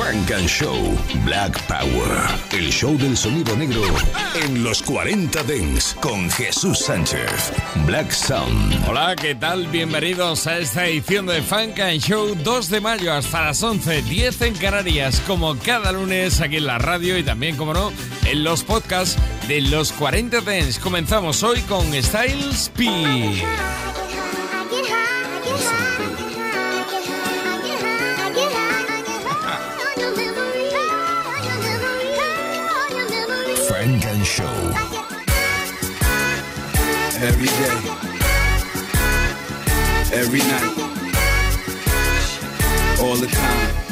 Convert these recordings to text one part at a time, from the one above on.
Funk and Show Black Power. El show del sonido negro en los 40 Dents con Jesús Sánchez. Black Sound. Hola, ¿qué tal? Bienvenidos a esta edición de Funk and Show 2 de mayo hasta las 11, 10 en Canarias, como cada lunes aquí en la radio y también, como no, en los podcasts de los 40 Dents. Comenzamos hoy con Styles P. Show. Every day, every night, all the time.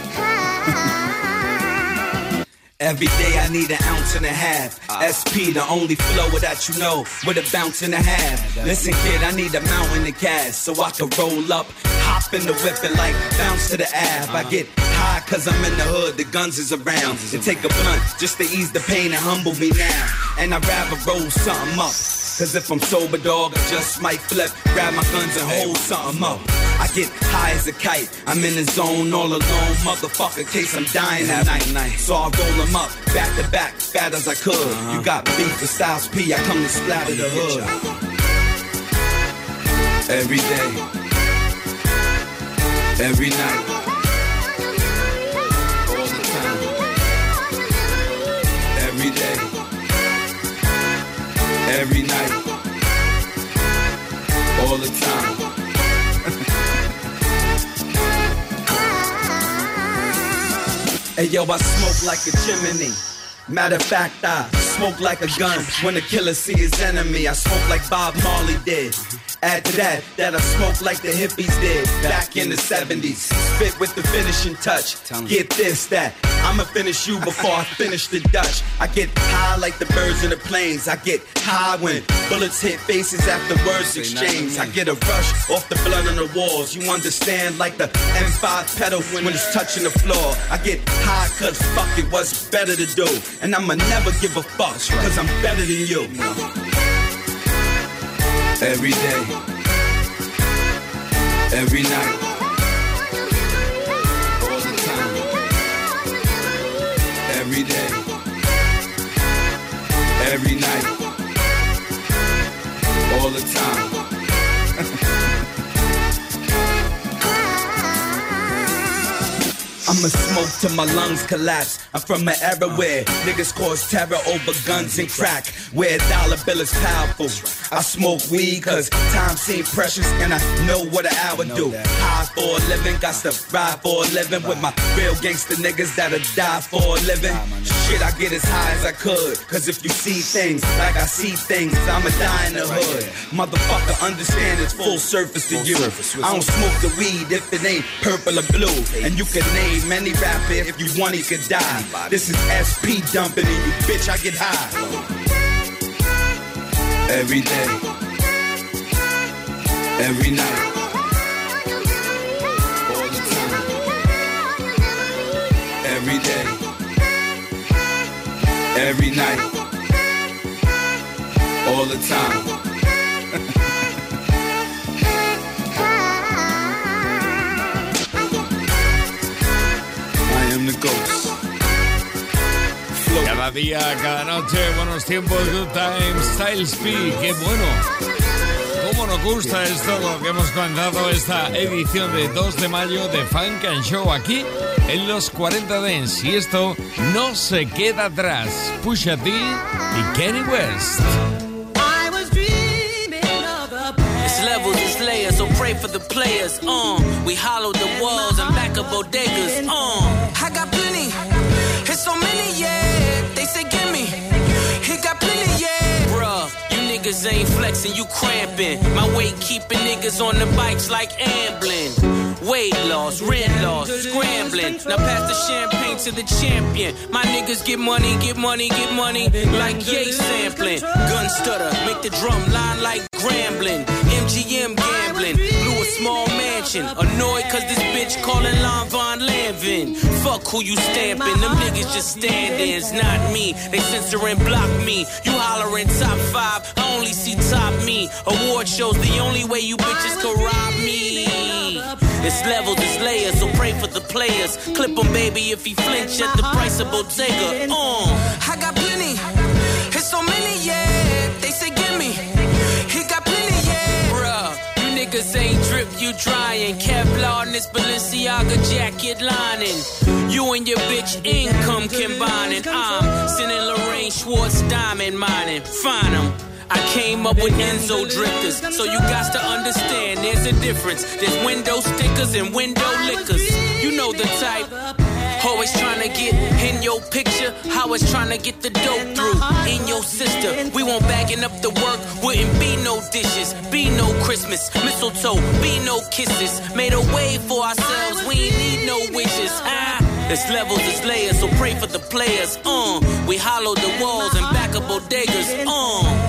Every day I need an ounce and a half. SP, the only flow that you know, with a bounce and a half. Listen, kid, I need a mountain of cash so I can roll up, hop in the whip and like bounce to the ab. I get high cause I'm in the hood, the guns is around. And take a blunt just to ease the pain and humble me now. And I'd rather roll something up. Cause if I'm sober, dog, I just might flip, grab my guns and hold something up. I get high as a kite, I'm in the zone all alone, motherfucker, case I'm dying night. So I roll them up, back to back, fat as I could. You uh-huh. got beef with Styles P, I come to splatter the hood. Every day, every night, every night, all the time. Hey yo, I smoke like a chimney. Matter of fact, I smoke like a gun. When a killer see his enemy, I smoke like Bob Marley did. Add to that, that I smoke like the hippies did back in the 70s. Spit with the finishing touch. Get this, that. I'ma finish you before I finish the Dutch. I get high like the birds in the planes. I get high when bullets hit faces after words exchange. I get a rush off the blood on the walls. You understand, like the M5 pedal when it's touching the floor. I get high cause fuck it, what's better to do. And I'ma never give a fuck cause I'm better than you. Every day, every night, all the time. Every day, every night, all the time. I'ma smoke till my lungs collapse. I'm from an era where niggas cause terror over guns and crack. Where a dollar bill is powerful. I smoke weed cause time seems precious and I know what an hour do. High for a living, got to ride for a living with my real gangster niggas that'll die for a living. Shit, I get as high as I could. Cause if you see things like I see things, I'ma die in the hood. Motherfucker, understand it's full surface to you. I don't smoke the weed if it ain't purple or blue. And you can name any rapper if you want, he could die. This is SP dumping in you, bitch. I get high. Every day, every night, all the time. Every day, every night, all the time. The. Cada día, cada noche, buenos tiempos, good times, Styles P, qué bueno. ¿Cómo nos gusta esto lo que hemos comenzado esta edición de 2 de mayo de Funk and Show aquí en los 40 Dents? Y esto no se queda atrás. Pusha T y Kenny West. I was dreaming of a It's levels, it's layers, so pray for the players. Uh, we hollowed the walls and back up bodegas. Uh, niggas ain't flexing, you cramping. My weight keeping niggas on the bikes like ambling. Weight loss, rent loss, scrambling. Now pass the champagne to the champion. My niggas get money, get money, get money, like yay sampling. Gun stutter, make the drum line like Grambling. MGM gambling, blew a small mansion. Annoyed cause this bitch calling Lon Von Lanvin. Fuck who you stamping, them niggas just standing. It's not me, they censor and block me. You hollering top five, I only see top me. Award shows the only way you bitches can rob me. It's levels, it's layers, so pray for the players. Clip him, baby, if he flinch at the price of Bottega. Uh, I got plenty, it's so many, yeah. They say, gimme. He got plenty, yeah. Bruh, you niggas ain't drip, you drying. Kevlar in this Balenciaga jacket lining. You and your bitch income combining. I'm sending Lorraine Schwartz diamond mining. Find 'em. I came up with Enzo drifters, so you got to understand there's a difference. There's window stickers and window liquors. You know the type. Always trying to get in your picture, always trying to get the dope through. In your sister, we won't bagging up the work. Wouldn't be no dishes, be no Christmas, mistletoe, be no kisses. Made a way for ourselves, we ain't need no wishes. Ah. It's levels, it's layers, so pray for the players. Uh, we hollow the walls and back up bodegas. Uh,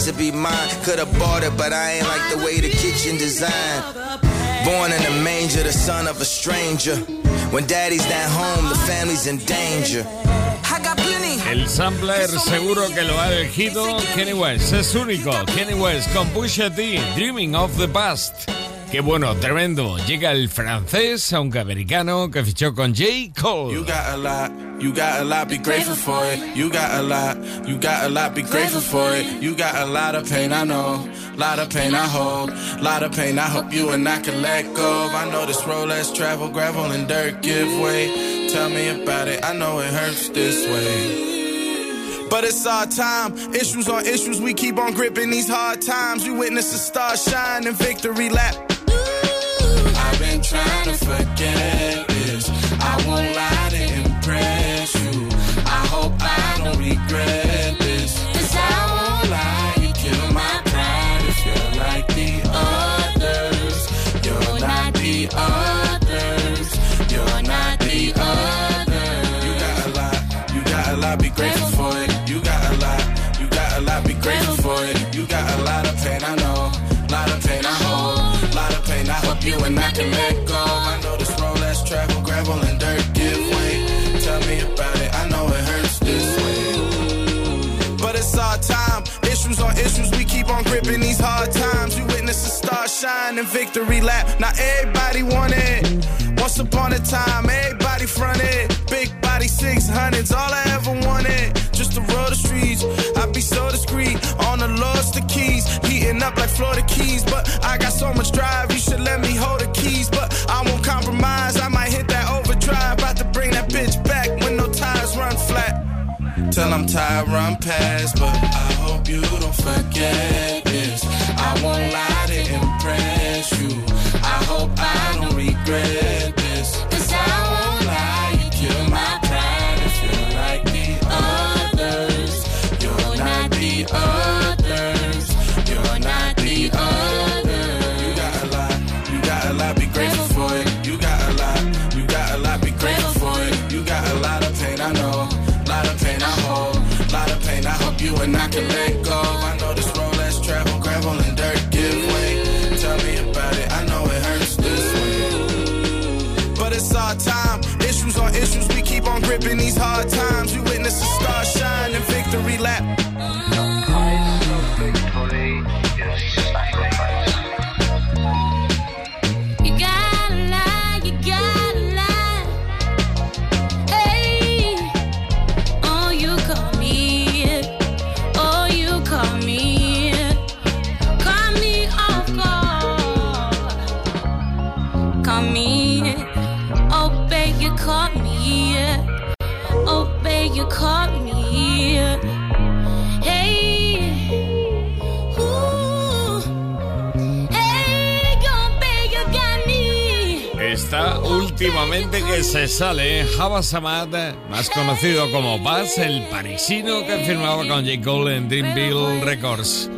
to be mine. Could've bought it, but I ain't like the way the kitchen designed. Born in a manger, the son of a stranger. When daddy's not home, the family's in danger. I got plenty. El sampler seguro que lo ha elegido Kanye West. Es único. Kanye West con Pusha T, Dreaming of the Past. Qué bueno, tremendo. Llega el francés, aunque americano, que fichó con J. Cole. You got a lot, you got a lot, be grateful for it. You got a lot, you got a lot, be grateful for it. You got a lot of pain, I know. Lot of pain I hold, lot of pain I hope you and I can let go. I know this road less travel, gravel and dirt give way. Tell me about it, I know it hurts this way. But it's our time, issues on issues, we keep on gripping these hard times. You witness a star shine and victory lap. Trying to forget this. I won't lie to impress you. I hope I don't regret shine and victory lap. Now everybody want it. Once upon a time, everybody fronted. Big body 600s, all I ever wanted. Just to roll the streets, I be so discreet. On the lost the keys, heating up like Florida Keys. But I got so much drive, you should let me hold the keys. But I won't compromise, I might hit that overdrive. About to bring that bitch back when no tires run flat. Till I'm tired, run past. But I hope you don't forget this. I won't lie don't gripping these hard times. You witness a star shine and victory lap. Últimamente que se sale Java Samad, más conocido como Buzz, el parisino que firmaba con J. Cole en Dreamville Records.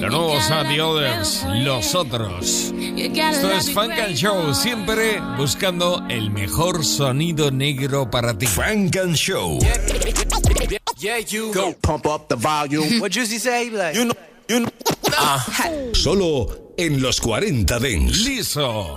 Lo nuevo The Others, Los Otros. Esto es Funk and Show, siempre buscando el mejor sonido negro para ti. Frank and Show. Yeah, you go pump up the volume. what Juicy say? Like, you know, you know. Solo en los 40 Dents. Liso.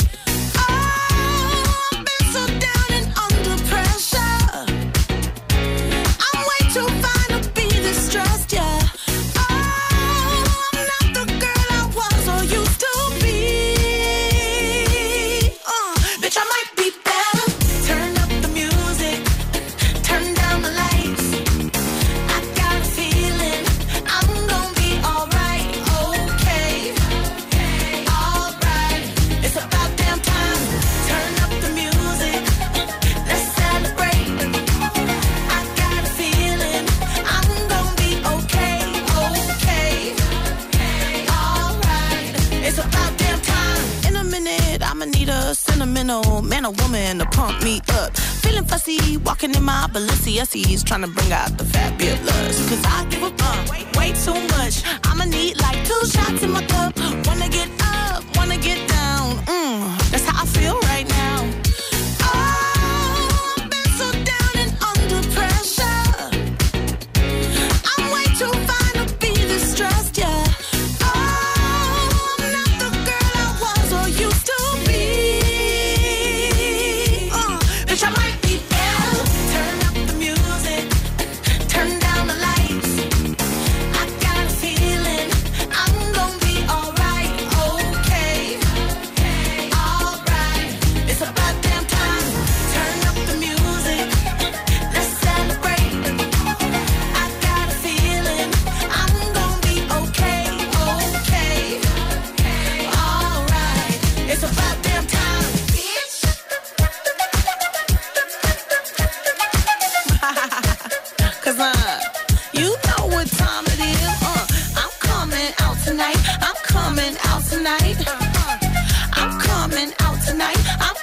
Tonight. I'm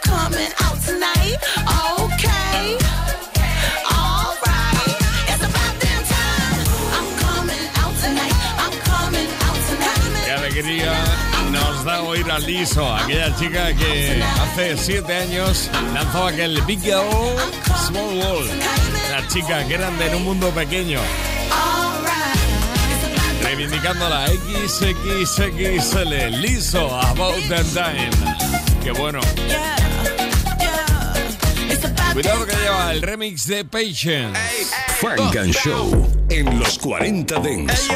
coming alegría nos da oír a Liso, aquella chica que hace siete años lanzó aquel Big Girl Small World. Una chica grande en un mundo pequeño, reivindicando la XXXL. Liso, About the Time. Qué bueno. Yeah. Yeah. It's about Cuidado que lleva el remix de Patient. Frank and Show en los 40 Dents.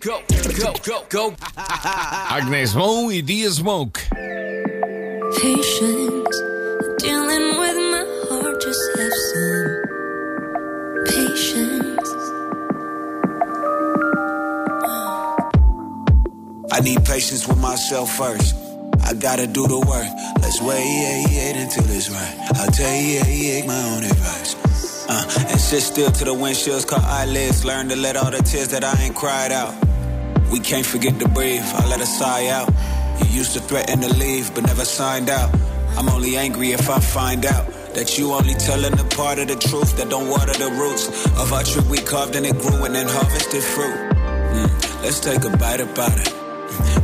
Go, go, go, go. Agnes Mo y D Smoke. Patience, I need patience with myself first. I gotta do the work. Let's wait until it's right. I'll take my own advice. Uh, and sit still till the windshields caught eyelids. Learn to let all the tears that I ain't cried out. We can't forget to breathe. I let a sigh out. You used to threaten to leave, but never signed out. I'm only angry if I find out that you only telling the part of the truth that don't water the roots of our tree we carved and it grew and then harvested fruit. Mm, let's take a bite about it.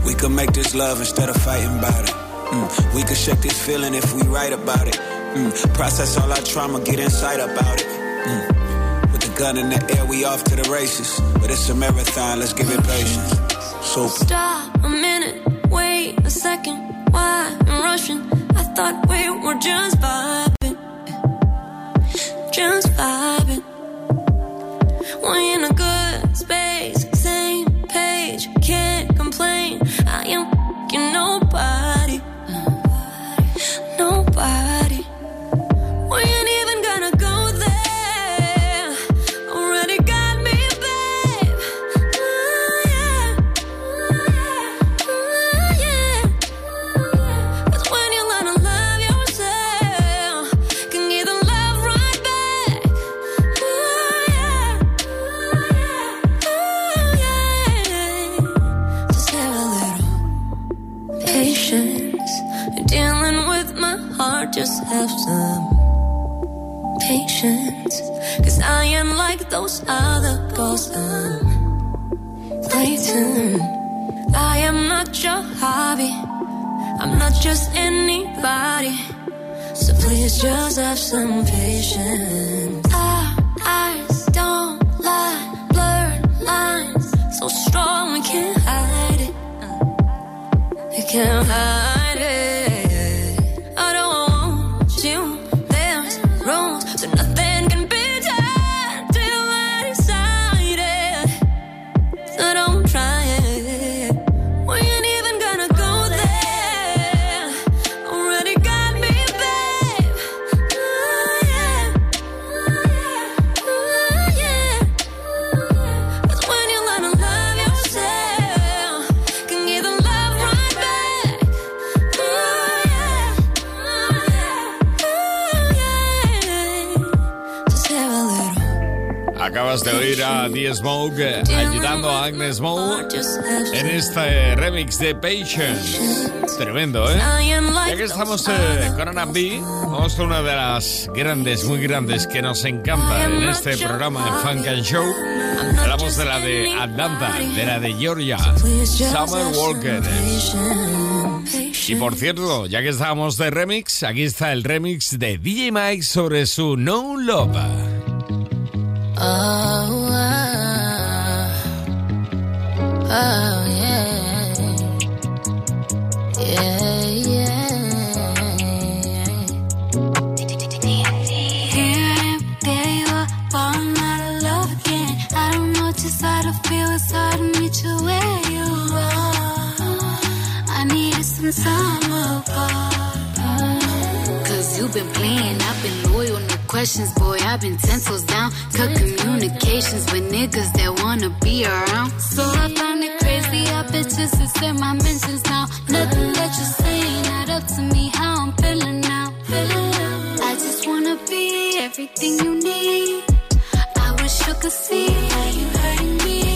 We could make this love instead of fighting about it. Mm, we could shake this feeling if we write about it. Mm, process all our trauma, get inside about it. Mm, with the gun in the air, we off to the races. But it's a marathon, let's give it patience. Super. Stop a minute, wait a second. Why I'm rushing? I thought we were just vibing. Smoke eh, ayudando a Agnes Moe en este remix de Patience. Tremendo, ¿eh? Ya que estamos eh, con Ana B, vamos con una de las grandes, muy grandes que nos encanta en este programa de Funk and Show. Hablamos de la de Atlanta, de la de Georgia, Summer Walker. Y por cierto, ya que estábamos de remix, aquí está el remix de DJ Mike sobre su No Love. Oh. Oh. questions, boy. I've been ten toes down. Cut communications with niggas that wanna be around. So I find it crazy. I bitches is in my mentions now. Nothing that you're saying not up to me. How I'm feeling now. I just wanna be everything you need. I wish you could see how you hurting me.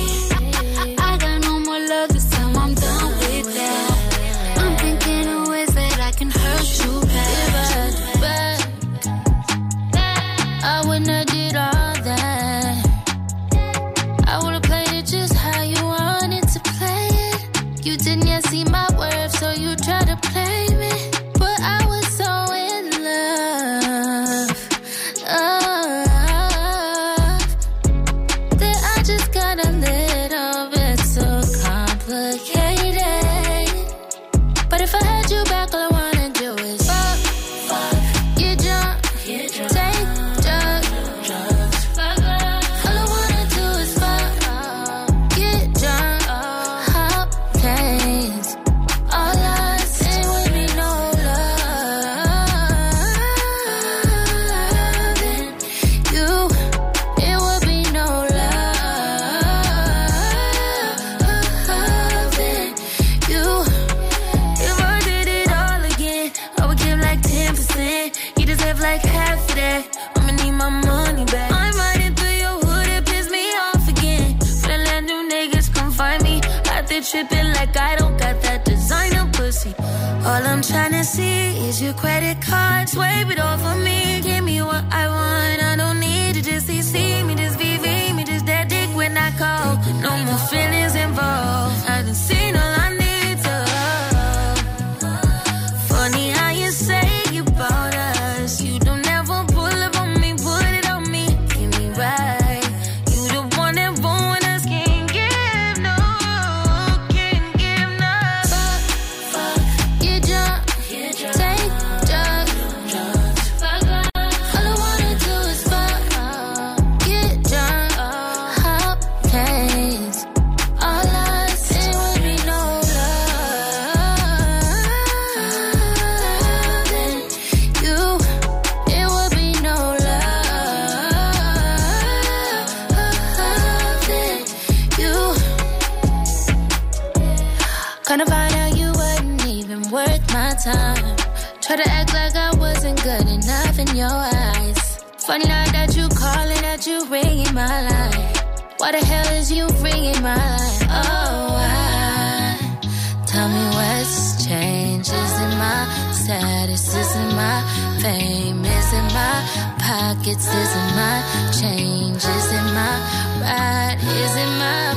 Pockets? Is it my change? Is it my ride? Is it my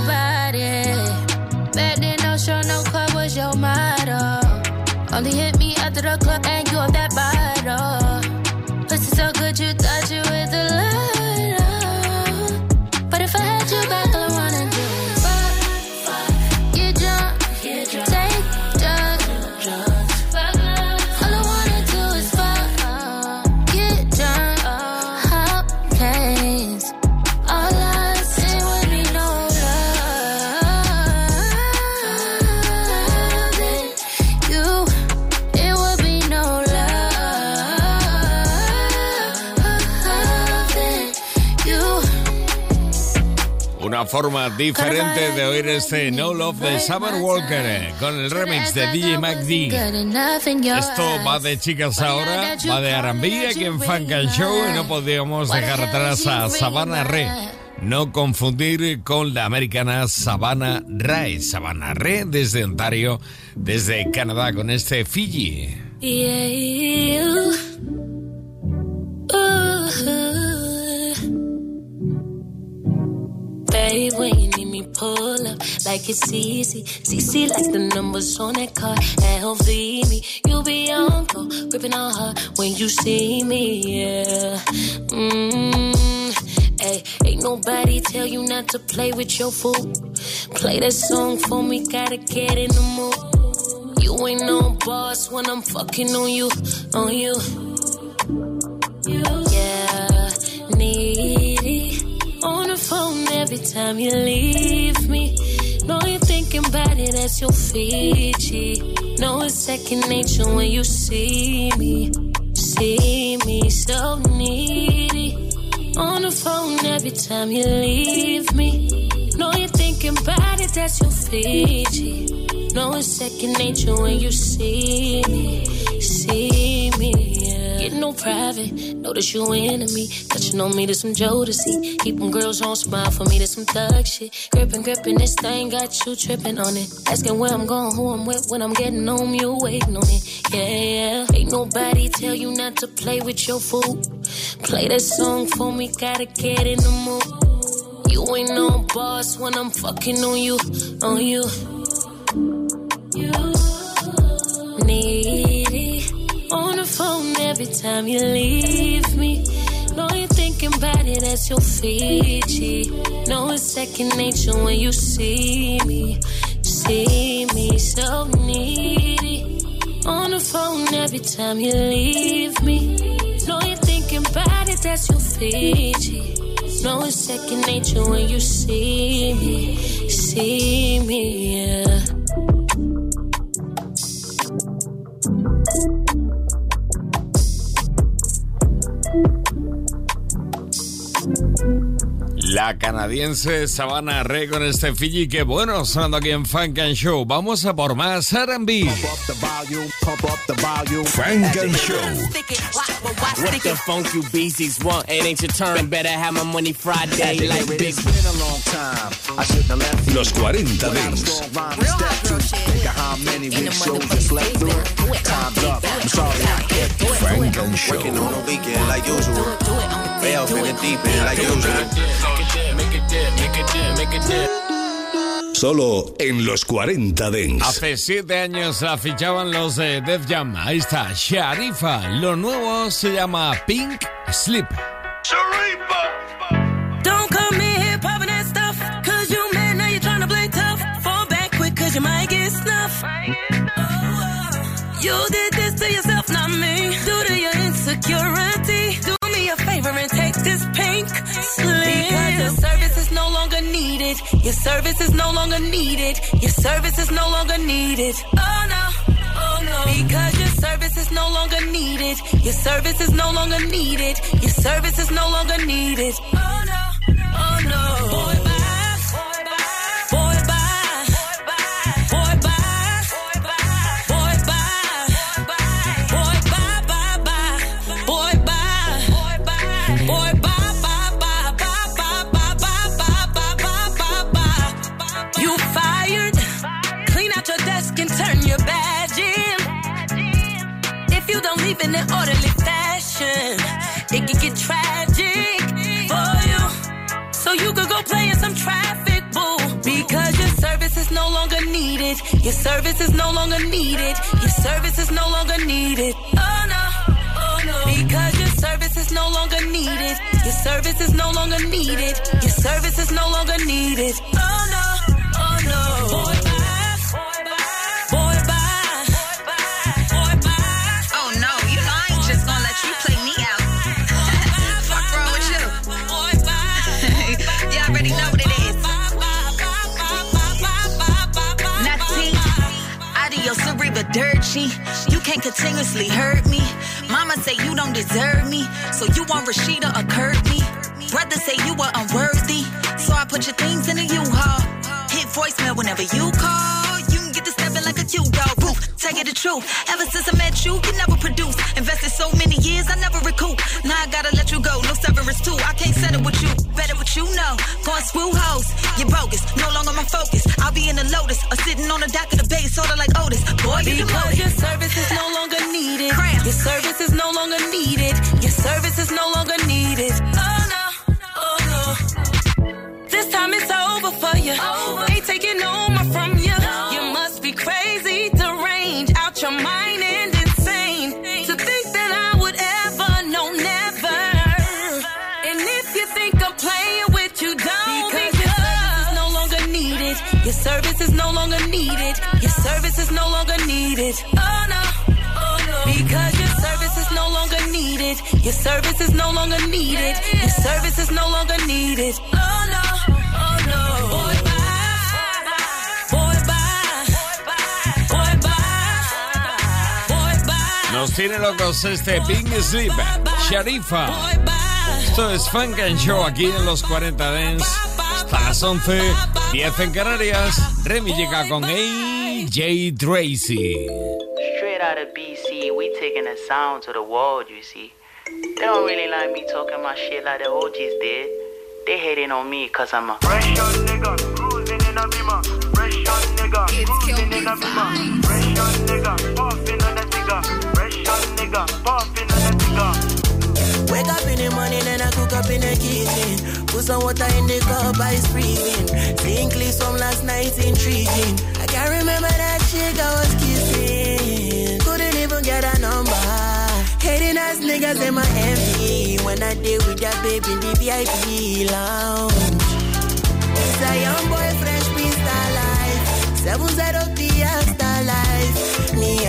forma diferente de oír este No Love de Summer Walker eh, con el remix de DJ MacD. Esto va de chicas ahora, va de R&B aquí en Funk and Show y no podíamos dejar atrás a Savannah Ré. No confundir con la americana Savannah Ray. Savannah Ré desde Ontario, desde Canadá con este Fiji. Yeah, you. When you need me, pull up like it's easy. CC like the numbers on that car. LV me, you be on go, gripping on her when you see me. Yeah. Mm. Hey, ain't nobody tell you not to play with your food. Play that song for me, gotta get in the mood. You ain't no boss when I'm fucking on you, on you. Every time you leave me. Know you're thinking about it, that's your Fiji. Know it's second nature when you see me. See me so needy. On the phone every time you leave me. Know you're thinking about it, that's your Fiji. Know it's second nature when you see me, see no private, notice you into me. Touching on me to some Jodeci. Keep them girls on smile for me to some thug shit. Gripping, gripping, this thing got you tripping on it. Asking where I'm going, who I'm with, when I'm getting home, you waiting on it. Yeah, yeah. Ain't nobody tell you not to play with your food. Play that song for me, gotta get in the mood. You ain't no boss when I'm fucking on you, on you. The phone every time you leave me. Know you're thinking about it as your Fiji. Know it's second nature when you see me, see me so needy. On the phone every time you leave me. Know you're thinking about it, that's your Fiji. Know it's second nature when you see me, see me, yeah. La canadiense Savannah Rey con este Fiji, que bueno, sonando aquí en Funk and Show. Vamos a por más R&B. Funk and Show. What the funk you beasties want? It ain't your turn. Better have my money Friday like big. Los 40 Dents. Funk and Show. Working on a weekend like usual. Way off in the deep end like usual. Solo en los 40 Dents. Hace siete años la fichaban los de Def Jam. Ahí está, Sharifa. Lo nuevo se llama Pink Slip. Don't come in here popping that stuff. Cause you mad now you're trying to play tough. Fall back quick cause you might get snuffed. You did Because your service is no longer needed. Your service is no longer needed. Your service is no longer needed. Oh no. Oh no. Because your service is no longer needed. Your service is no longer needed. Your service is no longer needed. Oh no. Oh no. Boy, it can get tragic for you. So you could go play in some traffic, boo. Because your service is no longer needed. Your service is no longer needed. Your service is no longer needed. Oh no. Oh no. Because your service is no longer needed. Your service is no longer needed. Your service is no longer needed. Oh no. Oh no. Boy, can't continuously hurt me. Mama say you don't deserve me, so you want Rashida or Courtney. Brother say you were unworthy, so I put your things in a U-Haul. Hit voicemail whenever you call. Tell you the truth. Ever since I met you, you never produce. Invested so many years, I never recoup. Now I gotta let you go. No severance too. I can't settle with you. Better what you know. Going screw hoes. You're bogus. No longer my focus. I'll be in the lotus or sitting on the dock of the bay, sorta like Otis. Boy, you Because your service is no longer needed. Your service is no longer needed. Your service is no longer needed. Oh no, oh no. This time it's over for you. Oh. Ain't needed. Your service is no longer needed. Oh no, oh no. Because your service is no longer needed. Your service is no longer needed. Your service is no longer needed. Oh no, oh no. Boy, bye. Boy, bye. Boy, bye. Boy, bye. Nos tiene locos este Pink Sleep, Sharifa. Esto es Funk and Show aquí en los 40 Dents. Hasta las 11, 10 en Canarias. Remy llega con AJ Tracey. Straight out of BC, we taking the sound to the world, you see. They don't really like me talking my shit like the OGs did. They hating on me cause I'm a fresh young nigga, cruising in a beamer. Fresh young nigga, cruising in a beamer. Fresh young nigga, puffing on a cigar. Fresh young nigga, puffing some water in the cup, freezing. Seeing clips from last night, intriguing. I can't remember that chick I was kissing. Couldn't even get a number. Hating ass niggas in my envy. When I deal with that baby in the VIP lounge. It's a young boy, fresh prince star life. Seven zero three star life.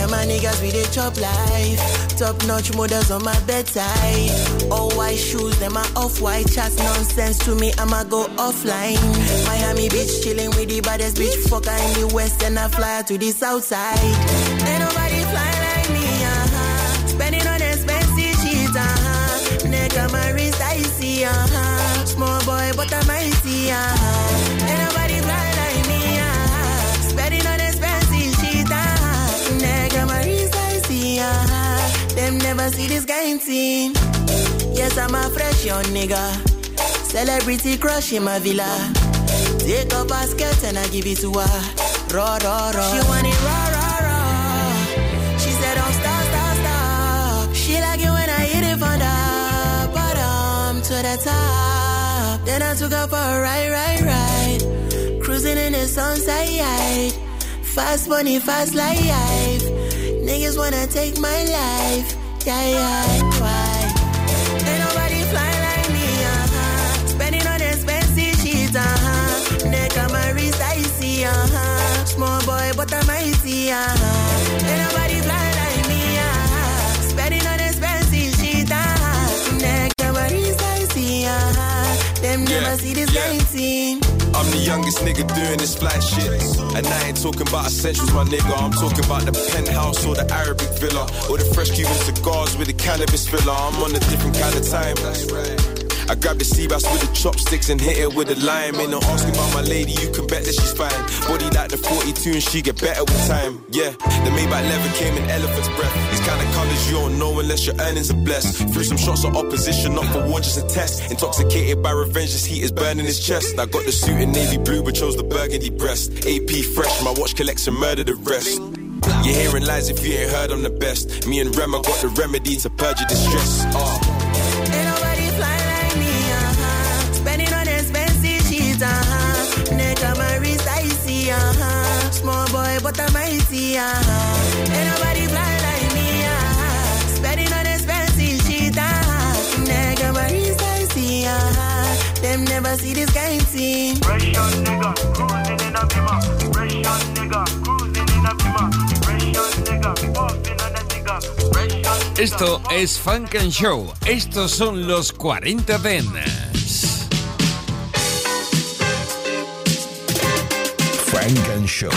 And my niggas we dey chop life. Top notch models on my bedside. All white shoes, them are off white chats nonsense to me. I'ma go offline. Miami Beach chilling with the baddest bitch fucker in the west and I fly to the south side. Ain't nobody fly like me, uh-huh. Spending on expensive shit, uh-huh. Neck on my wrist, I see, uh-huh. Small boy, but I'm icy, uh-huh. Ain't See this kind thing. Yes, I'm a fresh young nigga. Celebrity crush in my villa. Take a basket and I give it to her. Raw, raw, raw. She want it raw, raw, raw. She said, don't stop, stop, stop. She like it when I hit it from the bottom to the top. Then I took her for a ride, ride, ride. Cruising in the sunset. Fast money, fast life. Niggas wanna take my life. Yeah, yeah, why? Ain't nobody fly like me, uh-huh. Spending on expensive shit, uh-huh. Neck on my wrist, I see, uh-huh. Small boy, but I'm icy, uh-huh. Ain't nobody fly like me, uh-huh. Spending on expensive shit, uh-huh. Neck on my wrist, I see, uh-huh. Them never see this yeah. thing. I'm the youngest nigga doing this fly shit. And I ain't talking about essentials, my nigga. I'm talking about the penthouse or the Arabic villa. Or the fresh Cuban cigars with the cannabis filler. I'm on a different kind of time. I grab the sea bass with the chopsticks and hit it with the lime. Ain't no asking about my lady, you can bet that she's fine. Body like the 42 and she get better with time. Yeah, the Maybach leather came in elephant's breath. These kind of colors you don't know unless your earnings are blessed. Threw some shots of opposition, not for war, just a test. Intoxicated by revenge, this heat is burning his chest. I got the suit in navy blue, but chose the burgundy breast. AP fresh, my watch collection murder the rest. You're hearing lies if you ain't heard I'm the best. Me and Rema got the remedy to purge your distress. Uh. Ain't nobody blind like me. Spending on expensive shit. Nigga, Maurice, I see. Them never see this kind thing. Fresh young nigga, cruising in a bimmer. Fresh young nigga, cruising in a bimmer. Fresh young nigga, puffing on a nigga. Fresh young nigga. Esto es Funk and Show. Estos son los 40 Dents. Frank and Show.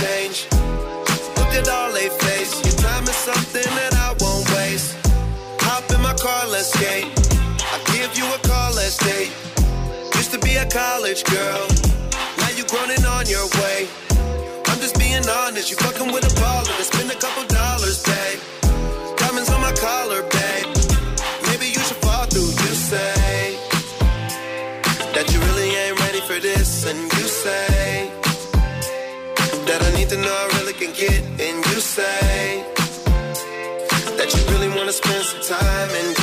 Change. Look at all they face. Your time is something that I won't waste. Hop in my car, let's skate. I'll give you a call, let's date. Used to be a college girl. Now you grown and on your way. I'm just being honest. You fucking with a baller. It's been a couple know I really can get, and you say that you really wanna spend some time, and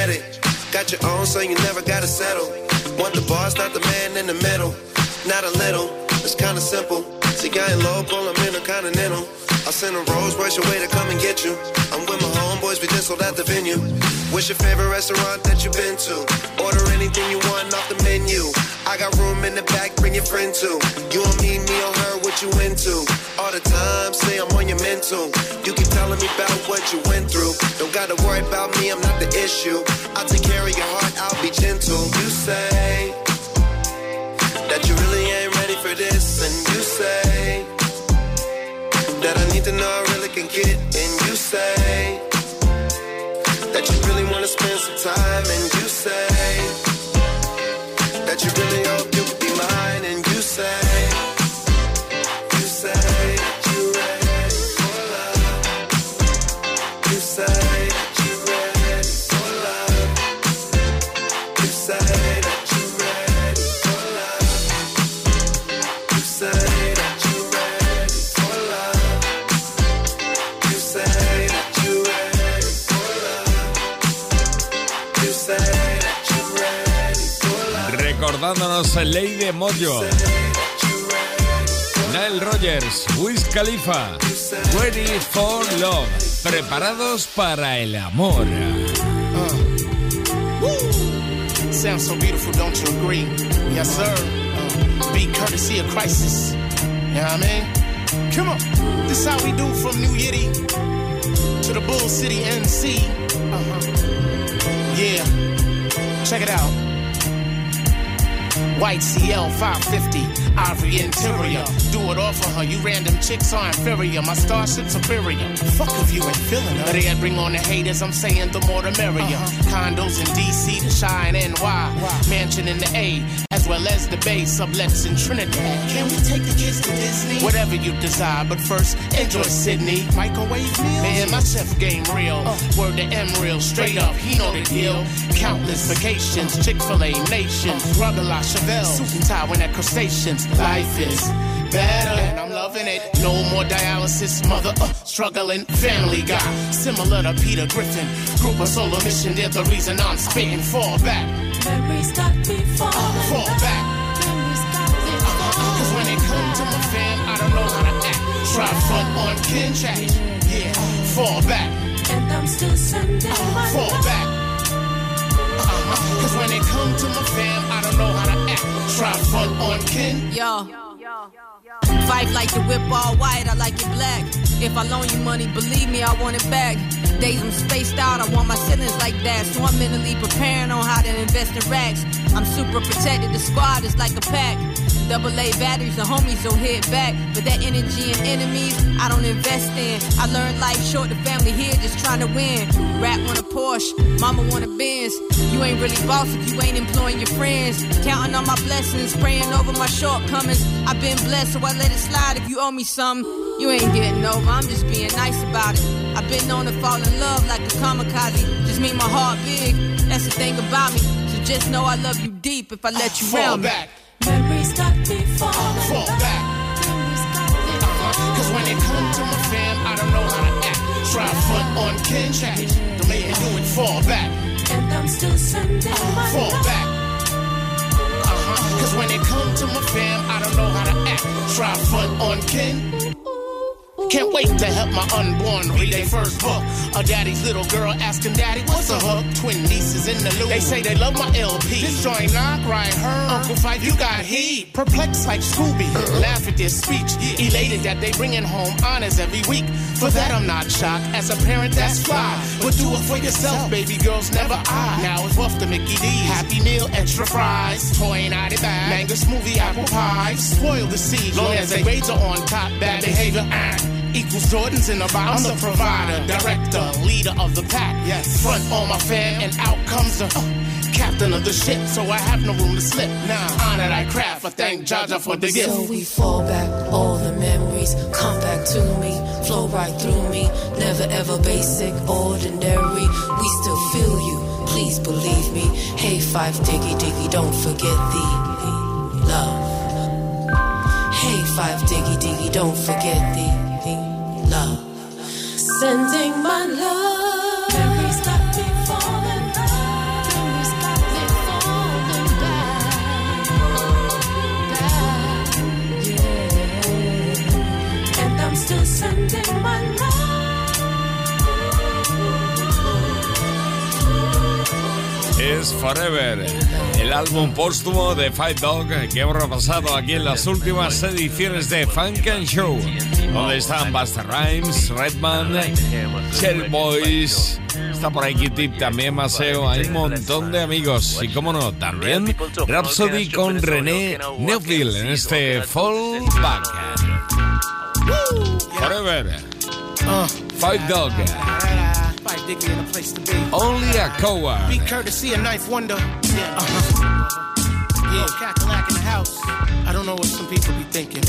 get it. Got your own, so you never gotta settle. Want the boss, not the man in the middle. Not a little, it's kinda simple. See, I ain't local, I'm intercontinental. I'll send a Rolls Royce your way to come and get you. I'm with my homeboys, we just sold at the venue. What's your favorite restaurant that you've been to? Order anything you want off the menu. I got room in the back, bring your friend too. You and me, me or her, what you into? All the time, say I'm on your mental. You keep telling me about what you went through. Don't gotta worry about me, I'm not the issue. I'll take care of your heart, I'll be gentle. You say that you really ain't ready for this, and you say that I need to know I really can get, and you say that you really wanna spend some time, and you say that you really Mojo. Nile Rogers, Wiz Khalifa, Ready for Love. Preparados para el amor. Sounds so beautiful, don't you agree? Yes, sir. Uh, be courtesy of crisis. You know what I mean? Come on. This how we do from New Yiddy to the Bull City NC. Uh-huh. Yeah. Check it out. White CL 550, ivory interior. Do it all for her. You random chicks are inferior. My starship superior. Fuck if you ain't feeling her. But yeah, bring on the haters. I'm saying the more the merrier. Uh-huh. Condos in DC, the Shine NY. Mansion in the A, well as the Bay, sublets in Trinidad. Can we take the kids to Disney? Whatever you desire, but first, enjoy Sydney. Microwave meals? Man, my chef game real. Oh. Word to M real, straight up, he know the deal. Countless vacations, Chick fil A nation. Rugger La Chevelle, suit and tie when at crustaceans. Life is better, and I'm loving it. No more dialysis, mother, uh, struggling. Family guy, similar to Peter Griffin. Group of solo mission, they're the reason I'm spitting. Fall back. Memories got me falling Fall back. Cause when it comes to my fam, I don't know how to act. Try front on kin chat. Yeah, fall back. And I'm still sending my Fall back. Uh-huh. Cause when it comes to my fam, I don't know how to act. Try front on kin. Yo. Fight like the whip all white, I like it black. If I loan you money, believe me, I want it back. Days I'm spaced out, I want my ceilings like that. So I'm mentally preparing on how to invest in racks. I'm super protected, the squad is like a pack. Double A batteries, the homies don't hit back. But that energy and enemies, I don't invest in. I learned life short, the family here just trying to win. Rap want a Porsche, mama want a Benz. You ain't really boss if you ain't employing your friends. Counting on my blessings, praying over my shortcomings. I've been blessed, so I let it slide if you owe me something. You ain't getting over, I'm just being nice about it. I've been known to fall in love like a kamikaze. Just mean my heart big, that's the thing about me. So just know I love you deep if I let you Fall round back. Memories got me falling Fall back. Uh-huh. Cause when it comes to my fam, I don't know how to act. Try front on Ken Chat. Don't make me do it. Fall back. And I'm still sending my Fall back. Uh-huh. Cause when it comes to my fam, I don't know how to act. Try front on Ken. Can't wait to help my unborn read their first book. A daddy's little girl asking daddy, what's a hook? Twin nieces in the loop. They say they love my LP. This joint knock right her. Uncle Phife, you got heat. Perplexed like Scooby. Laugh at this speech. Elated that they bringing home honors every week. For that I'm not shocked. As a parent, that's fly. But do it for yourself, baby girls, never I. Now it's off to Mickey D's. Happy meal, extra fries. Toy naughty bag. Mango smoothie, apple pie. Spoil the seeds. Long as they grades are on top. Bad behavior, ah. Equals Jordans in the box. I'm the provider, director, leader of the pack. Yes. Front on my fam and out comes the uh, captain of the ship. So I have no room to slip. Nah, honor I craft. I thank Jaja for the gift. So we fall back, all the memories come back to me, flow right through me. Never ever basic, ordinary. We still feel you, please believe me. Hey, Phife diggy diggy, don't forget the love. Hey, Phife diggy diggy, don't forget the. Sending my love. Memories got me falling back. Memories got me falling back. Back, yeah. And I'm still sending my Es Forever, el álbum póstumo de Fight Dog que hemos repasado aquí en las últimas ediciones de Funk and Show, donde están Buster Rhymes, Redman, Cherry Boys, está por ahí Q-Tip también, Maceo, hay un montón de amigos y como no, también Rhapsody con René Neufville en este Fall Back. Forever, Dog, Five diggy in a place to be. Only a Coward. Be courtesy a knife wonder. Yeah. Uh-huh. Yeah, cackalack in the house. I don't know what some people be thinking.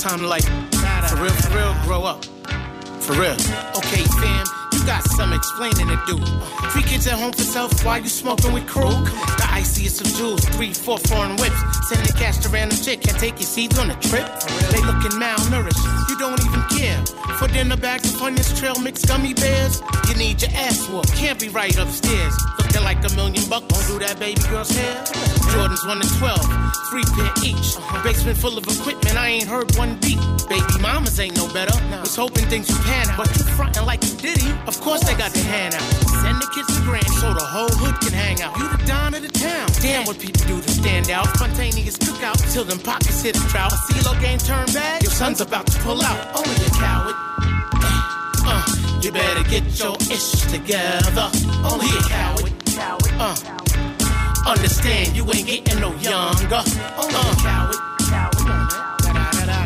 Time to like, for real, for real, grow up. For real. Okay, fam, you got some explaining to do. Three kids at home for self, why you smoking with crew? The iciest of jewels, three, four foreign whips. Send the cash to random chick, can't take your seeds on a trip. They looking malnourished, you don't even care. For dinner bags of Funyuns Trail mixed gummy bears. You need your ass whooped, can't be right upstairs. Looking like a million bucks, won't do that baby girl's hair. Jordans 1 to 12, three pair each. Basement full of equipment, I ain't heard one beat. Baby mamas ain't no better. Was hoping things would pan out, but you frontin' like you diddy. Of course they got the hand out. Send the kids to granny so the whole hood can hang out. You the don of the town. Damn what people do to stand out. Spontaneous cookout till them pockets hit a drought. CeeLo game turn bad. Your son's about to pull out. Only a coward. Uh, you better get your ish together. Only a coward. Uh, understand you ain't getting no younger. Only a coward.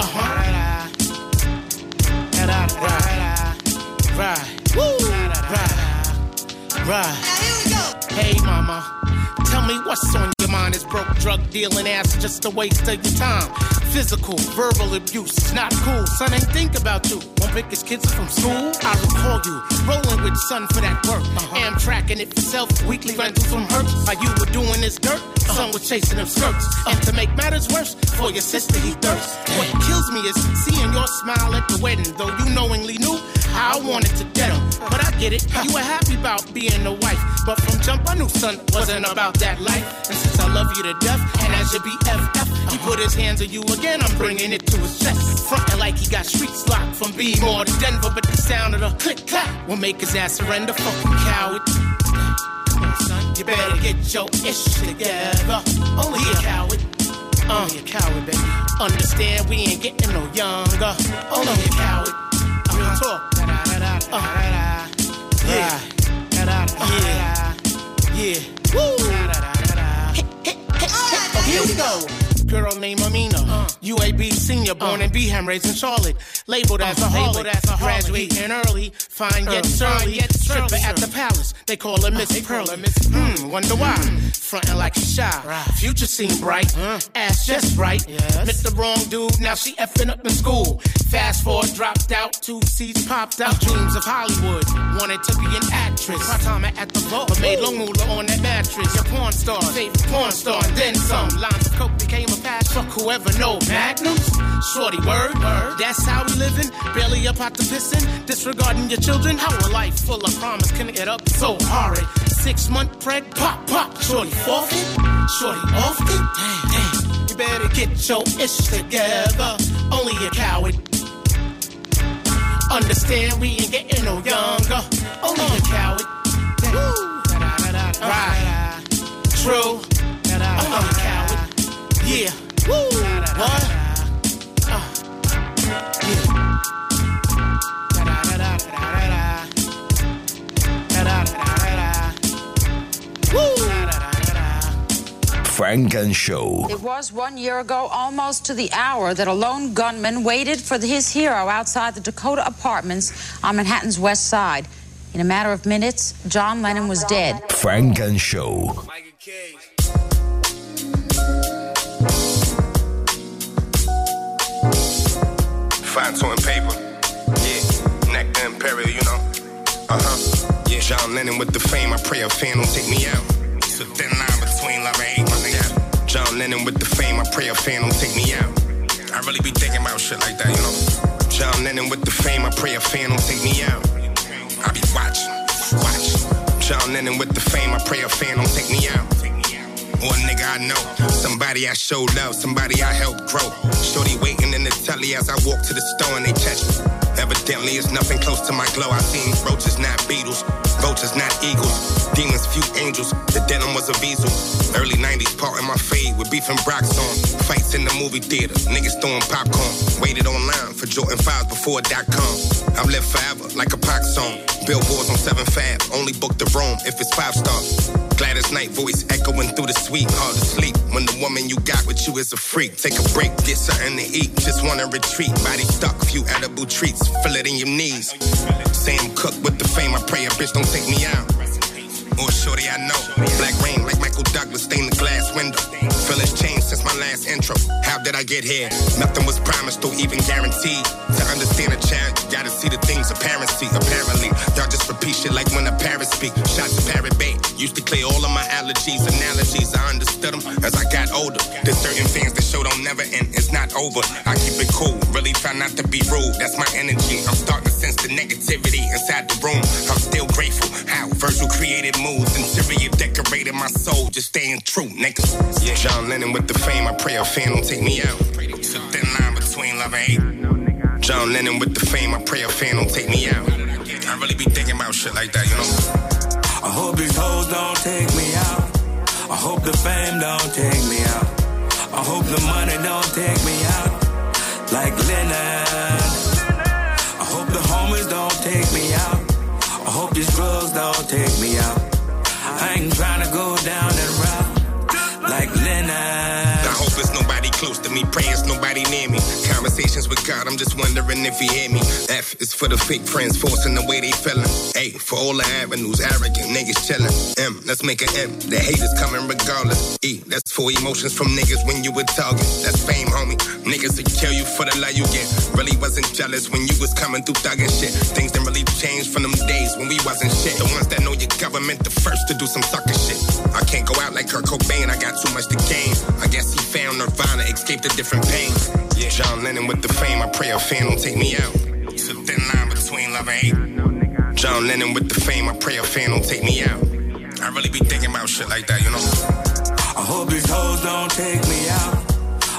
Uh-huh. Right. Right. Woo. Right. Right. Hey, mama. Tell me what's on your mind is broke drug dealing ass just a waste of your time. Physical, verbal abuse is not cool. Son ain't think about you. Won't pick his kids up from school. I recall you rolling with son for that work. Am tracking it for self. Weekly rentals from hurt. While you were doing this dirt, son was chasing them skirts. And to make matters worse, for your sister he thirsts. What kills me is seeing your smile at the wedding, though you knowingly knew how I wanted to get him. But I get it. You were happy about being a wife. But from jump, I knew son wasn't about that life. And since I love you to death, and as your BFF, he put his hands on you again. I'm bringing it to his chest. Frontin' like he got streets locked from B-more to Denver. But the sound of the click clack will make his ass surrender. Fucking coward. Son. You better get your ish together. Only a coward. Uh, a coward, baby. Understand we ain't getting no younger. Only a coward. Real talk. Yeah. Yeah. Yeah. Okay, here we go. Girl named Amina, uh. UAB senior, born in uh. Beeham, raised in Charlotte. Labeled as a uh. harlot, graduating early, fine yet surly. Stripper at the palace, they call her Miss Pearly. Hmm, wonder why? Hmm. Frontin' like she's shy. Future seem bright, ass just right. Met the wrong dude, now she effing up in school. Fast forward, dropped out, two seats popped out. Uh-huh. Dreams of Hollywood, wanted to be an actress. My time at the but made long moolah on that mattress. Your porn star, favorite porn star, and then some. Lines of coke became a Fuck whoever know magnums. Shorty word, word. That's how we living. Barely up out the pissin'. Disregarding your children. How a life full of promise can get up so horrid. Six month preg, pop, pop. Shorty forfeit. Shorty off it. Damn, damn. You better get your ish together. Only a coward. Understand we ain't getting no younger. Only a coward. Woo. Right. True. Only. Yeah. Woo. What? Uh. Funk and Show. It was one year ago, almost to the hour, that a lone gunman waited for his hero outside the Dakota Apartments on Manhattan's West Side. In a matter of minutes, John Lennon was dead. Funk and Show. Fine and paper. Yeah. neck Nectar Imperial, you know. Uh huh. Yeah. John Lennon with the fame. I pray a fan don't take me out. It's a thin line between love and hate, my nigga. John Lennon with the fame. I pray a fan don't take me out. I really be thinking about shit like that, you know. John Lennon with the fame. I pray a fan don't take me out. I be watching, watch. John Lennon with the fame. I pray a fan don't take me out. Or a nigga I know, somebody I showed love, somebody I helped grow. Shorty waiting in the telly as I walk to the store and they catch me. Evidently, it's nothing close to my glow. I seen roaches, not beetles, vultures, not eagles, demons, few angels. The denim was a diesel. Early 90s, part in my fade with beef and Brock's on. Fights in the movie theater, niggas throwing popcorn. Waited online for Jordan 5 before dot com. I've lived forever like a Pac song. Billboards on 7 Fab, only book the room if it's five stars. Gladys Knight voice echoing through the suite, hard to sleep. When the woman you got with you is a freak, take a break, get something to eat. Just wanna retreat, body stuck, few edible treats, feel it in your knees. Same cook with the fame, I pray a bitch don't take me out. Or shorty I know, black rain Douglas, stained the glass window. Feel it's changed since my last intro. How did I get here? Nothing was promised or even guaranteed. To understand a child, you gotta see the things a parent see. Apparently, y'all just repeat shit like when a parrot speak. Shots to Parrot Bay. Used to clear all of my allergies, analogies. I understood them as I got older. There's certain things that show don't never end. It's not over. I keep it cool. Really try not to be rude. That's my energy. I'm starting to sense the negativity inside the room. I'm still grateful how Virgil created moves. Interior decorated my soul. Just staying true, nigga. Yeah. John Lennon with the fame. I pray a fan don't take me out. Thin line between love and hate. John Lennon with the fame. I pray a fan don't take me out. I really be thinking about shit like that, you know? I hope these hoes don't take me out. I hope the fame don't take me out. I hope the money don't take me out. Like Lennon. I hope the homies don't take me out. I hope these drugs don't take me out. I ain't trying me. Pray it's nobody near me. Conversations with God, I'm just wondering if he hear me. F is for the fake friends, forcing the way they feeling. A for all the avenues, arrogant niggas chilling. M, let's make an M. The haters coming regardless. E, that's for emotions from niggas when you were target. That's fame, homie. Niggas will kill you for the love you get. Really wasn't jealous when you was coming through thugging shit. Things didn't really change from them days when we wasn't shit. The ones that know your government, the first to do some sucker shit. I can't go out like Kurt Cobain, I got too much to gain. I guess he found Nirvana, escaped a different pain. Yeah, John Lennon with the fame, I pray a fan don't take me out. It's a thin line between love and hate. John Lennon with the fame, I pray a fan don't take me out. I really be thinking about shit like that, you know? I hope these hoes don't take me out.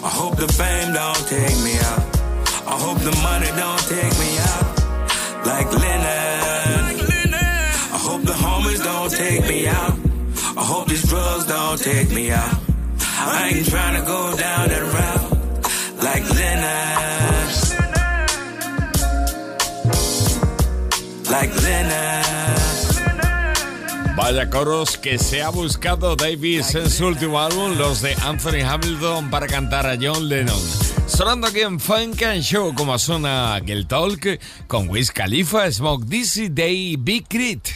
I hope the fame don't take me out. I hope the money don't take me out. Like Lennon. I hope the homies don't take me out. I hope these drugs don't take me out. I ain't trying to go down that route Vaya coros que se ha buscado Davis en su último álbum, los de Anthony Hamilton, para cantar a John Lennon. Sonando aquí en Funk and Show, como suena aquel talk con Wiz Khalifa, Smoke Dizzy Day, Big Crit.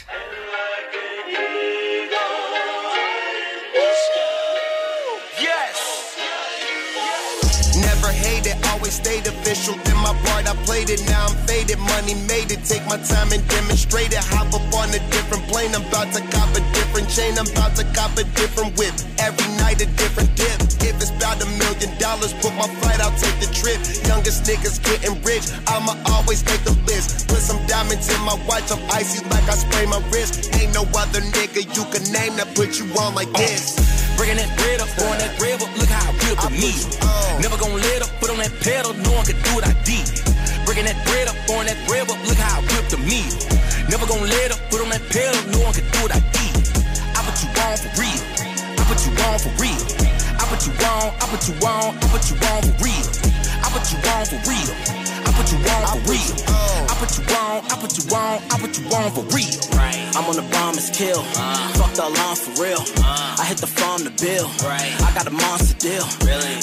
Always stayed official. Then my part, I played it. Now I'm faded. Money made it. Take my time and demonstrate it. Hop up on a different plane. I'm about to cop a different chain. I'm about to cop a different whip. Every night a different dip. If it's about a million dollars, book my flight, I'll take the trip. Youngest niggas getting rich. I'ma always make the list. Put some diamonds in my watch. I'm icy like I spray my wrist. Ain't no other nigga you can name that put you on like this. Bringing that bread up, pouring that bread up, look how I built the meal. Never gonna let up, put on that pedal, no one can do what I did. Bringing that bread up, pouring that bread up, look how I whipped the meal. Never gonna let up, put on that pedal, no one can do what I did. I put you on for real. I put you on for real. I put you on, I put you on, I put you on for real. I put you on for real. I put you on for real. I put you on, I put you on, I put you on for real. I'm on the bomb is kill. Uh. Fuck the alarm for real. Uh. I hit the farm to bill. I got a monster deal.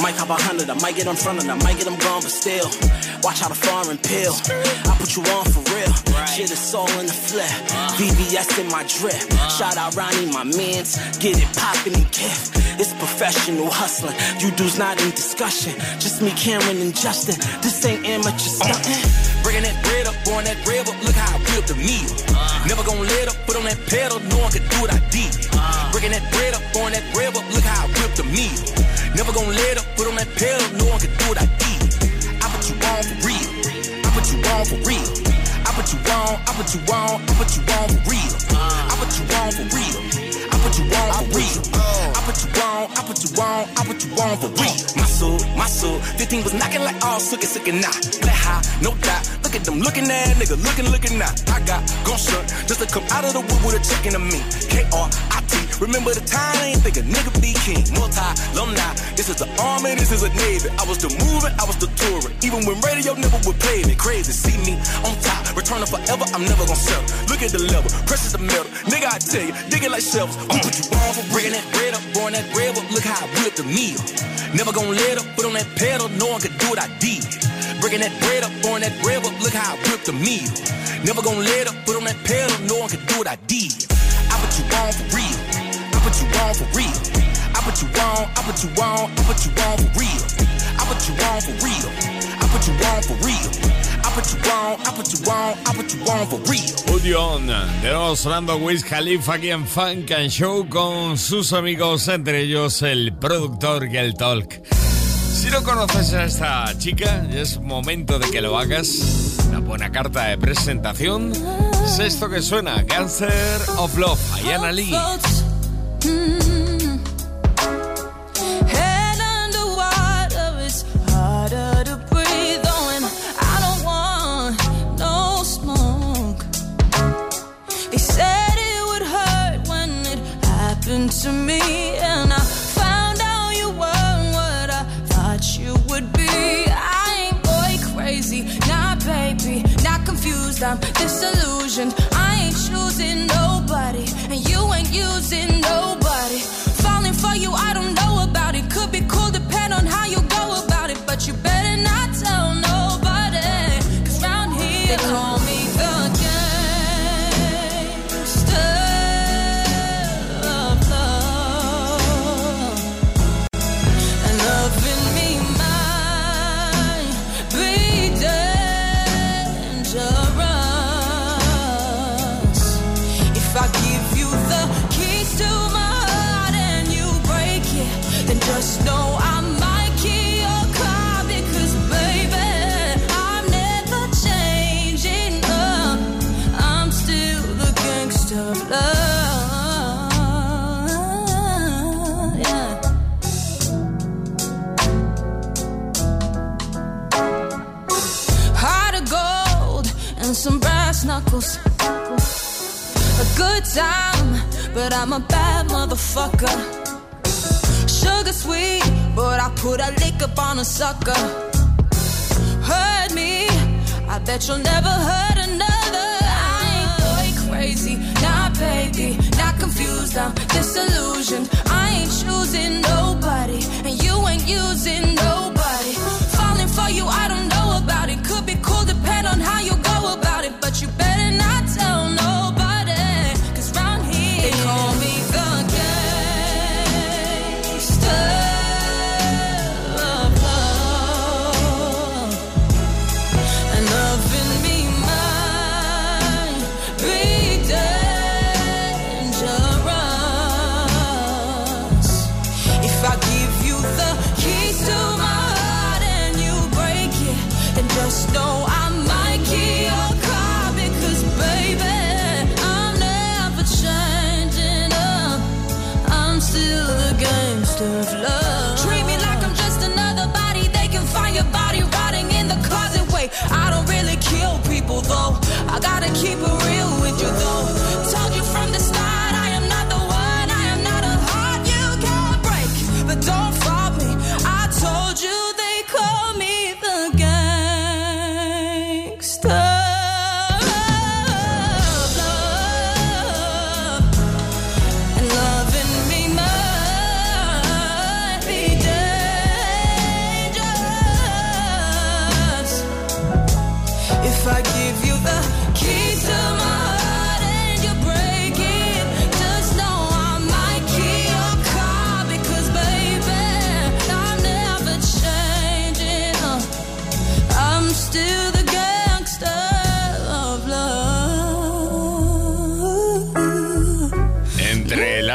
Might cop a hundred, I might get in front of them, I might get them gone, but still. Watch how the foreign pill. I put you on for real. Shit is all in the flip. Uh. VVS in my drip. Shout out Ronnie, my mans. Get it poppin' and gift. It's professional hustling. You dudes not in discussion. Just me, Cameron, and Justin. This ain't amateur Bringing that bread up, pouring that bread up, look how I built the meal. Never gonna let up, put on that pedal, no one can do what I did. Bringing that bread up, pouring that bread up, look how I whipped the meal. Never gonna let up, put on that pedal, no one can do what I did. I put you on for real. I put you on for real. I put you on, I put you on, I put you on for real. I put you on for real. I put you on for real. I put you on, I put you on, I put you on for real. My soul, my soul, 15 was knocking like oh, all suckin' suckin' now. Black high, no doubt. Look at them looking at nigga, looking, looking now. I got gun shirt just to come out of the wood with a chicken to me. K-R-I-T. Remember the time I ain't think a nigga be king. Multi, alumni. This is the army, this is a navy. I was the moving, I was the touring. Even when radio never would play me. Crazy, see me on top, returning forever. I'm never gonna settle. Look at the level, precious the metal. Nigga, I tell you, dig it like shelves. I'm put you on for bringing that bread up, pouring that bread up. Look how I whipped the meal. Never gonna let up, put on that pedal. No one could do what I did. Bringing that bread up, pouring that bread up. Look how I whipped the meal. Never gonna let up, put on that pedal. No one could do what I did. I put you on for real. Put you on for real. I put you on, I put you on, I put you on for real. I put you on for real. I put you on for real. I put you on, I put you on, I put you on for real. Put you on. Tenemos sonando Wiz Khalifa aquí en Funk and Show con sus amigos, entre ellos el productor Gel Talk. Si no conoces a esta chica, es momento de que lo hagas. Una buena carta de presentación. Es esto que suena, Cancer of Love, Ayana Lee. Mm. Brass knuckles. A good time, but I'm a bad motherfucker. Sugar sweet but I put a lick up on a sucker. Hurt me, I bet you'll never hurt another. I ain't boy crazy, not baby, not confused. I'm disillusioned. I ain't choosing nobody, and you ain't using nobody. Falling for you, I don't know about it. Could be cool, depend on how you go about it, but you better not tell nobody. Cause round here, they call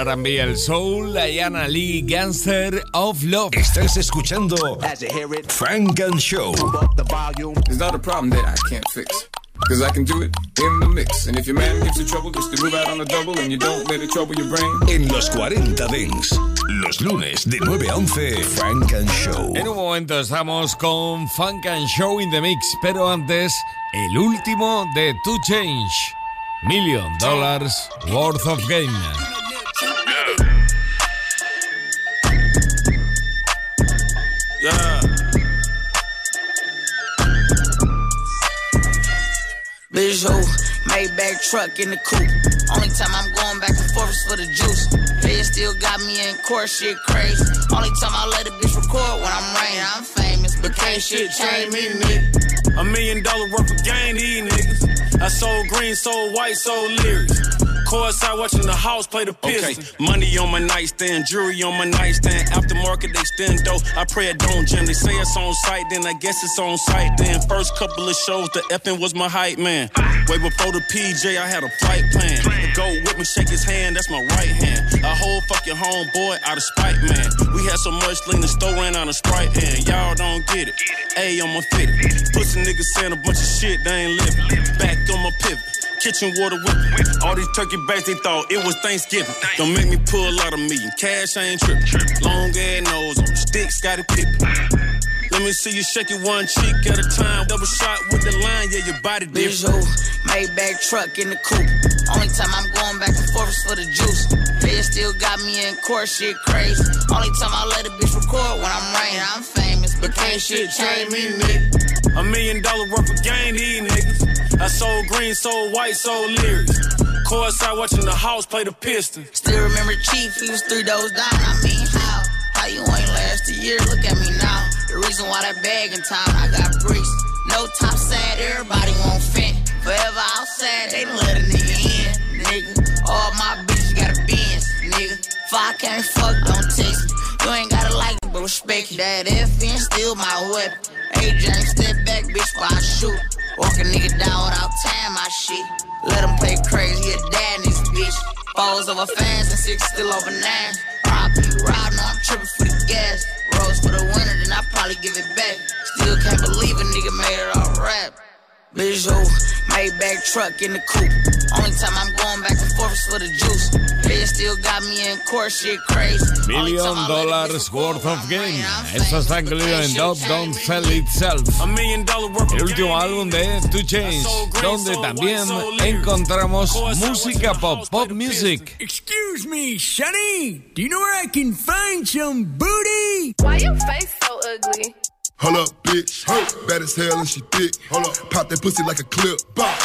R&B el soul, Diana Lee, Gangster of Love. Estás escuchando Frank and Show. It's not a problem that I can't fix. Cause I can do it in the mix. And if your man gives you trouble, just to move out on a double and you don't let it trouble your brain. En los 40 Dents. Los lunes de 9 a 11, Frank and Show. En un momento estamos con Funk and Show in the Mix, pero antes, el último de Two Change. Million Dollars Worth of Game. Who? Maybach truck in the coupe. Only time I'm going back and forth is for the juice. They still got me in court, shit crazy. Only time I let a bitch record when I'm rain. I'm famous, but can't shit change me, nigga. A million dollar worth of gain, these niggas. I sold green, sold white, sold lyrics. Courtside watching the house play the Pistons. Money on my nightstand, jewelry on my nightstand. Aftermarket, they stand dope. I pray it don't jam. They say it's on site, then I guess it's on site. Then first couple of shows, the effing was my hype man. Way before the PJ, I had a flight plan. The go with me, shake his hand, that's my right hand. A whole fucking homeboy out of spite, man. We had so much lean, the store ran out of Sprite, and y'all don't get it. A on my fit. Pussy niggas saying a bunch of shit, they ain't living. Back on my pivot. Kitchen water whipping. All these turkey bags, they thought it was Thanksgiving. Don't make me pull out a million. Cash, I ain't tripping. Long ass nose on sticks, got it pippin'. Let me see you shake it one cheek at a time. Double shot with the line, yeah, your body Bitch, different. who? Maybach truck in the coupe. Only time I'm going back and forth is for the juice. They still got me in court, shit crazy. Only time I let a bitch record when I'm rain. I'm famous, but can't shit change me, nigga. A million dollar worth of gain, these niggas. I sold green, sold white, sold lyrics. Courtside watching the house play the Pistons. Still remember Chief, he was three doors down. I mean, how? How you ain't last a year? Look at me now. The reason why that bag in time, I got bricks. No top sad, everybody won't fit. Forever outside, they let a nigga in, nigga. All my bitches got a Benz, nigga. If I can't fuck, don't text me. You ain't gotta like it, but respect it. That FN still my weapon. AJ, step back, bitch, while I shoot. Walk a nigga down without time, my shit. Let him play crazy, a dad in this bitch. Balls over fans and six still over nine. Rob you, ride, no, I'm tripping for the gas. Rose for the winter, then I probably give it back. Still can't believe a nigga made it all rap. Bitch, who? Maybach truck in the coupe. Only time I'm going back and forth is for the juice. They still got me in court, shit crazy. Million time I let a Dollars Worth of Game. Esto está incluido en Dope Don't Sell Itself. A million dollar worth El of último álbum de 2 Chainz, donde también encontramos música pop, pop music. Excuse me, Sonny. Do you know where I can find some booty? me. Why your face so ugly? Hold up, bitch. Bad as hell and she thick. Hold up. Pop that pussy like a clip.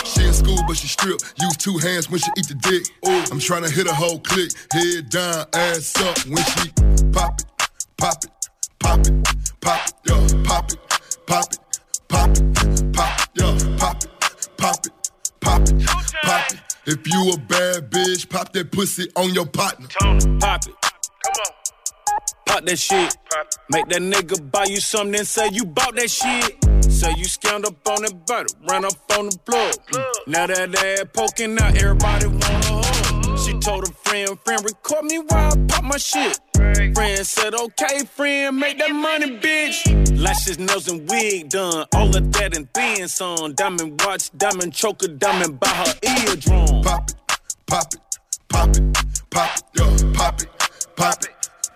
She in school, but she strip. Use two hands when she eat the dick. Ooh. I'm trying to hit a whole click. Head down, ass up when she pop it, pop it, pop it, pop it, yo, pop it, pop it, pop it, pop it, yo, pop it, pop it, pop it, pop it. If you a bad bitch, pop that pussy on your partner. Pop it. Come on. Pop that shit. Make that nigga buy you something and say you bought that shit. Say you scammed up on that butter, ran up on the. Mm. Now that ass poking out, everybody wanna hug. She told a friend, friend, record me while I pop my shit. Friend said, okay, friend, make that money, bitch. Lashes, nails, and wig done. All of that and then some. Diamond watch, diamond choker, diamond by her eardrum. Pop it, pop it, pop it, pop it, pop it, pop it,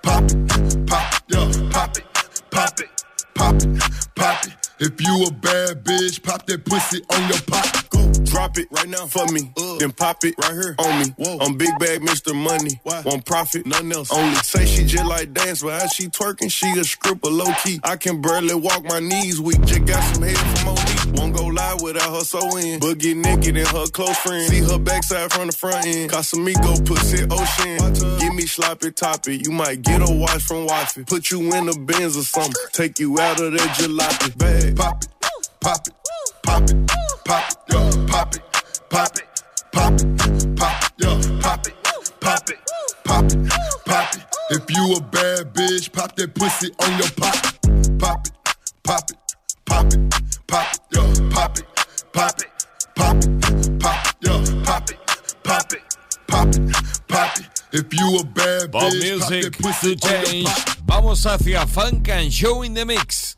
pop it, pop it, yo, pop it, pop it, pop it, pop it. If you a bad bitch, pop that pussy on your pop. Go drop it right now for me. Uh. Then pop it right here on me. I'm big bag Mr. Money. Won't profit, nothing else. Only say she just like dance, but as she twerking, she a stripper low key. I can barely walk my knees weak. Just got some head from OD. Won't go live without her so in. But get naked and her close friend. See her backside from the front end. Casamigo pussy ocean. Give me sloppy toppy. You might get a watch from Waffy. Put you in the Benz or something. Take you out of that jalopy bag. Pop it, pop it, pop it, pop it, yo, pop it, pop it, pop it, pop it, yo, pop it, pop it, pop it, pop it. If you a bad bitch, pop that pussy on your pop. Pop it, pop it, pop it, pop it, yo, pop it, pop it, pop it, pop it, yo, pop it, pop it, pop it, pop it. If you a bad bitch, pop that pussy on your pop. Vamos hacia Funk and Show in the Mix.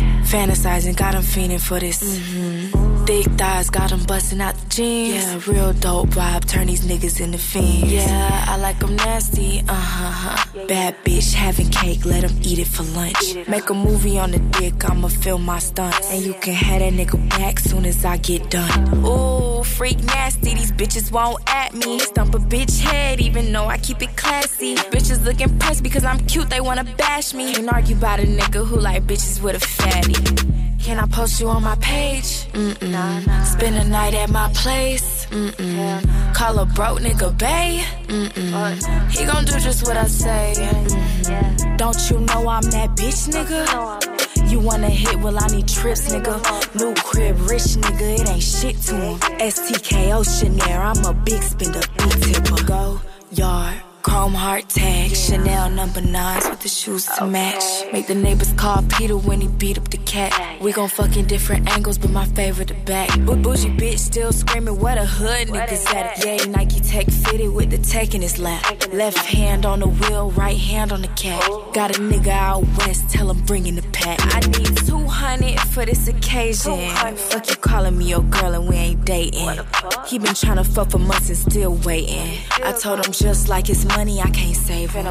Fantasizing, got him fiending for this. Mm-hmm. Thick thighs, got him busting out the jeans. Yeah, real dope vibe, turn these niggas into fiends. Yeah, I like them nasty, uh-huh. Bad bitch, having cake, let him eat it for lunch. Make a movie on the dick, I'ma film my stunts. And you can have that nigga back soon as I get done. Ooh, freak nasty, these bitches won't at me. Stump a bitch head, even though I keep it classy. Bitches look impressed because I'm cute, they wanna bash me. Can't argue about a nigga who like bitches with a fatty. Can I post you on my page? Mm-mm. Spend a night at my place? Mm-mm. Call a broke nigga bae? Mm-mm. He gon' do just what I say. Mm-hmm. Don't you know I'm that bitch, nigga? You wanna hit? Well, I need trips, nigga. New crib, rich nigga, it ain't shit to him. STKO Chanel, I'm a big spender, big tipper. Go yard. Chrome heart tag, Chanel number nines with the shoes to match. Make the neighbors call Peter when he beat up the cat. We gon' fuck in different angles, but my favorite the back. Boo bougie bitch still screaming, what a hood niggas at it. Yeah, Nike Tech fitted with the tech in his lap. Left hand on the wheel, right hand on the cat. Oh. Got a nigga out west, tell him bring in the pack. I need 200 for this occasion. Fuck you calling me your girl and we ain't dating. He been tryna fuck for months and still waiting. I told him just like his money, I can't save him.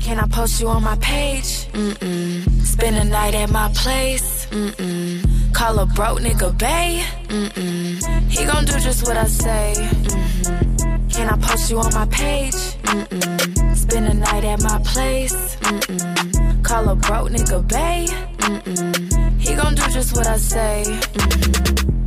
Can I post you on my page? Mm-mm. Spend a night at my place? Mm-mm. Call a broke nigga bae? Mm-mm. He gon' do just what I say. Mm-hmm. Can I post you on my page? Mm-mm. Spend a night at my place? Mm-mm. Call a broke nigga bae? Mm-mm. He gon' do just what I say. Mm-hmm.